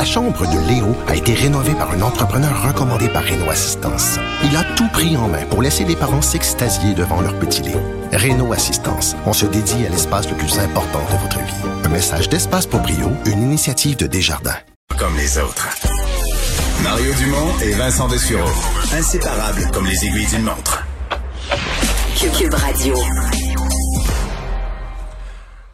La chambre de Léo a été rénovée par un entrepreneur recommandé par Renault Assistance. Il a tout pris en main pour laisser les parents s'extasier devant leur petit Léo. Renault Assistance, on se dédie à l'espace le plus important de votre vie. Un message d'Espace pour Brio, une initiative de Desjardins. Comme les autres. Mario Dumont et Vincent Dessureau. Inséparables comme les aiguilles d'une montre. Cube Radio.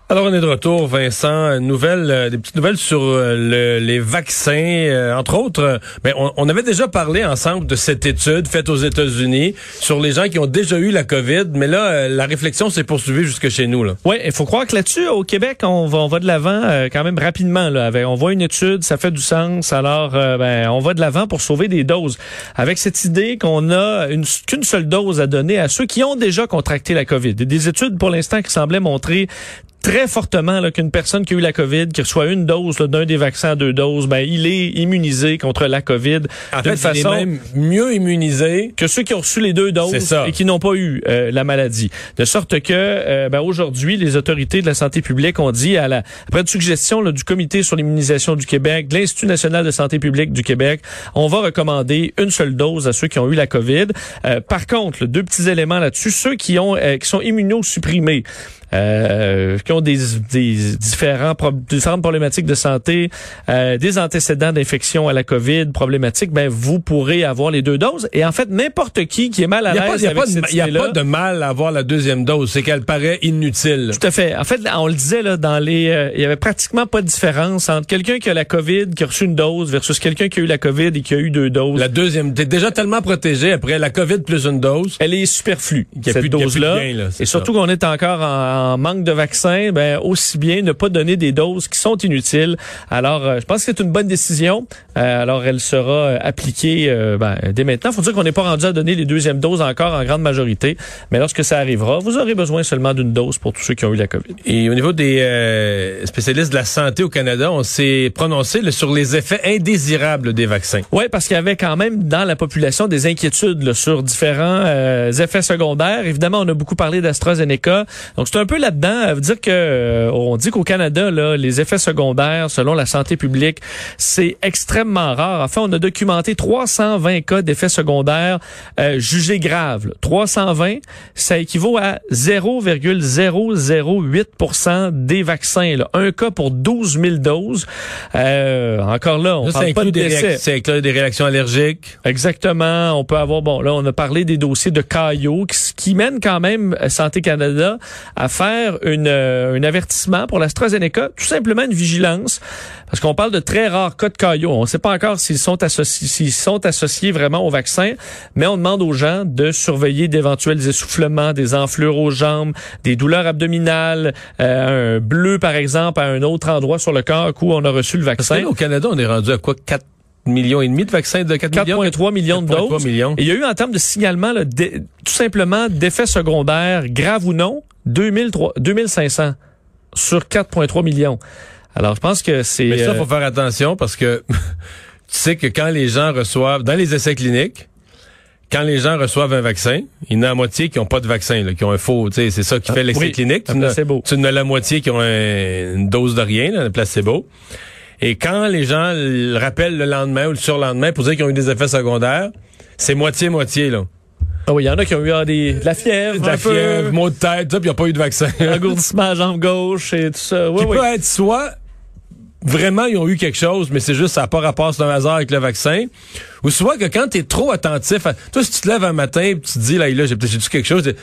Alors on est de retour, Vincent. Nouvelle, euh, des petites nouvelles sur euh, le, les vaccins, euh, entre autres. Mais on, on, avait déjà parlé ensemble de cette étude faite aux États-Unis sur les gens qui ont déjà eu la COVID, mais là la réflexion s'est poursuivie jusque chez nous. Oui, il faut croire que là-dessus, au Québec, on va, on va de l'avant quand même rapidement. Là, avec, on voit une étude, ça fait du sens. Alors, ben, on va de l'avant pour sauver des doses. Avec cette idée qu'on a une qu'une seule dose à donner à ceux qui ont déjà contracté la COVID. Des études pour l'instant qui semblaient montrer très fortement qu'une personne qui a eu la COVID, qui reçoit une dose d'un des vaccins à deux doses, ben il est immunisé contre la COVID. En fait, façon, il est même mieux immunisé que ceux qui ont reçu les deux doses et qui n'ont pas eu euh, la maladie. De sorte que euh, ben, aujourd'hui, les autorités de la santé publique ont dit à la après une suggestion là, du Comité sur l'immunisation du Québec, de l'Institut national de santé publique du Québec, on va recommander une seule dose à ceux qui ont eu la COVID. Euh, par contre, deux petits éléments là-dessus, ceux qui ont qui sont immunosupprimés euh, qui ont des, des différents différentes problématiques de santé, euh, des antécédents d'infection à la COVID, problématiques, ben vous pourrez avoir les deux doses. Et en fait, n'importe qui qui est mal à l'aise avec cette Il n'y a pas de mal à avoir la deuxième dose, c'est qu'elle paraît inutile. Tout à fait. En fait, on le disait là, dans les, euh, il y avait pratiquement pas de différence entre quelqu'un qui a la COVID, qui a reçu une dose, versus quelqu'un qui a eu la COVID et qui a eu deux doses. La deuxième, t'es déjà tellement protégé après la COVID plus une dose. Elle est superflue. cette dose-là. Et surtout qu'on est encore en en manque de vaccins, ben aussi bien ne pas donner des doses qui sont inutiles. Alors, euh, je pense que c'est une bonne décision. Euh, alors, elle sera euh, appliquée ben, dès maintenant. Faut dire qu'on n'est pas rendu à donner les deuxièmes doses encore en grande majorité, mais lorsque ça arrivera, vous aurez besoin seulement d'une dose pour tous ceux qui ont eu la COVID. Et au niveau des spécialistes de la santé au Canada, on s'est prononcé sur les effets indésirables des vaccins. Oui, parce qu'il y avait quand même dans la population des inquiétudes sur différents effets secondaires. Évidemment, on a beaucoup parlé d'AstraZeneca. Donc, c'est un peu là-dedans. Veut dire que euh, on dit qu'au Canada, là, les effets secondaires, selon la santé publique, c'est extrêmement rare. Enfin, on a documenté 320 cas d'effets secondaires euh, jugés graves. 320, ça équivaut à 0,008% des vaccins. Là. Un cas pour 12 000 doses. Euh, encore là, on parle pas de décès. C'est des réactions allergiques. Exactement. On peut avoir, bon, là, on a parlé des dossiers de Caillot qui, qui mènent quand même Santé Canada à faire une, euh, un avertissement pour l'AstraZeneca, tout simplement une vigilance, parce qu'on parle de très rares cas de caillots. On ne sait pas encore s'ils sont associés, s'ils sont associés vraiment au vaccin, mais on demande aux gens de surveiller d'éventuels essoufflements, des enflures aux jambes, des douleurs abdominales, euh, un bleu par exemple à un autre endroit sur le corps où on a reçu le vaccin. au Canada, on est rendu à quoi? 4 millions et demi de vaccins de 4 4,3 millions, de doses. Millions. Et il y a eu en termes de signalement là, tout simplement d'effets secondaires graves ou non 2500 sur 4,3 millions. Alors, je pense que c'est... Mais ça, faut euh, faire attention parce que tu sais que quand les gens reçoivent, dans les essais cliniques, quand les gens reçoivent un vaccin, il y en a la moitié qui n'ont pas de vaccin, là, qui ont un faux, c'est ça qui fait ah, l'essai clinique. Tu en as la moitié qui ont une dose de rien, là, un placebo. Et quand les gens le rappellent le lendemain ou le surlendemain pour dire qu'ils ont eu des effets secondaires, c'est moitié-moitié, là. Ah oui, il y en a qui ont eu ah, des, de la fièvre, de la fièvre, mot de tête, puis il n'y a pas eu de vaccin. Engourdissement à jambe gauche et tout ça. Oui, qui peut être soit vraiment ils ont eu quelque chose, mais c'est juste ça n'a pas rapport sur un hasard avec le vaccin. Ou soit que quand tu es trop attentif, à, toi si tu te lèves un matin et tu te dis là, là j'ai peut-être quelque chose,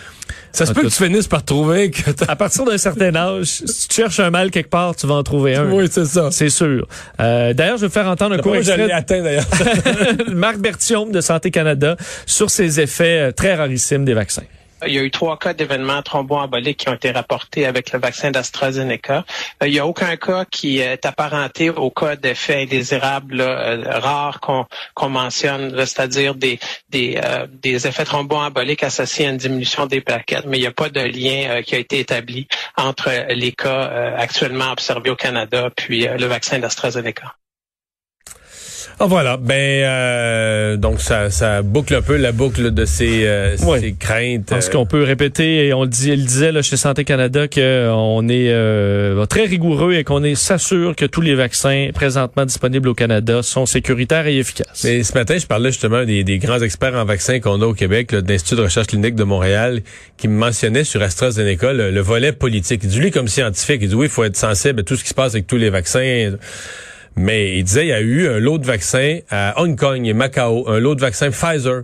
ça se peut que tu finisses par trouver que à partir d'un certain âge, si tu cherches un mal quelque part, tu vas en trouver un. Oui, c'est ça. C'est sûr. Euh, d'ailleurs, je vais faire entendre un court extrait. d'ailleurs. Marc Bertium de Santé Canada sur ces effets euh, très rarissimes des vaccins. Il y a eu trois cas d'événements thromboemboliques qui ont été rapportés avec le vaccin d'AstraZeneca. Euh, il n'y a aucun cas qui est apparenté au cas d'effets indésirables euh, rares qu'on mentionne, c'est-à-dire des, des, euh, des effets thromboemboliques associés à une diminution des plaquettes, mais il n'y a pas de lien qui a été établi entre les cas actuellement observés au Canada puis le vaccin d'AstraZeneca. Ah, voilà, ben euh, donc ça, ça boucle un peu la boucle de ces, euh, ces craintes. Parce qu'on peut répéter, et on le, dit, il disait là, chez Santé Canada qu'on est euh, très rigoureux et qu'on est s'assure que tous les vaccins présentement disponibles au Canada sont sécuritaires et efficaces. Mais ce matin, je parlais justement des, des grands experts en vaccins qu'on a au Québec, de l'Institut de recherche clinique de Montréal, qui me mentionnait sur AstraZeneca le, le volet politique. Il dit, lui, comme scientifique, il dit oui, il faut être sensible à tout ce qui se passe avec tous les vaccins. Mais il disait il y a eu un lot de vaccins à Hong Kong et Macao, un lot de vaccins Pfizer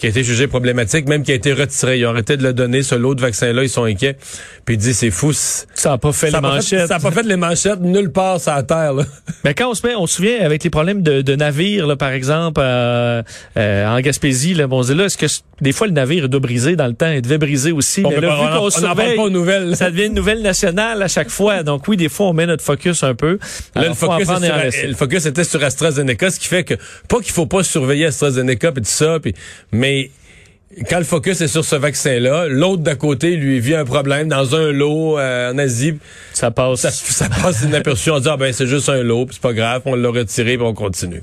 qui a été jugé problématique, même qui a été retiré. Ils ont arrêté de le donner, ce lot de vaccins-là, ils sont inquiets. Puis il dit, c'est fou. Ça n'a pas fait les manchettes. ça n'a pas fait les manchettes nulle part sur la Terre. Là. Mais quand on se met, on se souvient avec les problèmes de, de navires, là, par exemple, euh, euh, en Gaspésie, là, bon, là, est-ce que des fois le navire doit briser dans le temps? Il devait briser aussi. mais là, vu qu'on surveille, pas nouvelles. ça devient une nouvelle nationale à chaque fois. Donc oui, des fois, on met notre focus un peu. Là, le, focus sur, le focus était sur AstraZeneca, ce qui fait que, pas qu'il faut pas surveiller AstraZeneca et tout ça, pis, mais quand le focus est sur ce vaccin-là, l'autre d'à côté lui vit un problème dans un lot euh, en Asie. Ça passe. Ça, ça passe inaperçu. On dit ah ben c'est juste un lot, c'est pas grave, on l'a retiré, et on continue.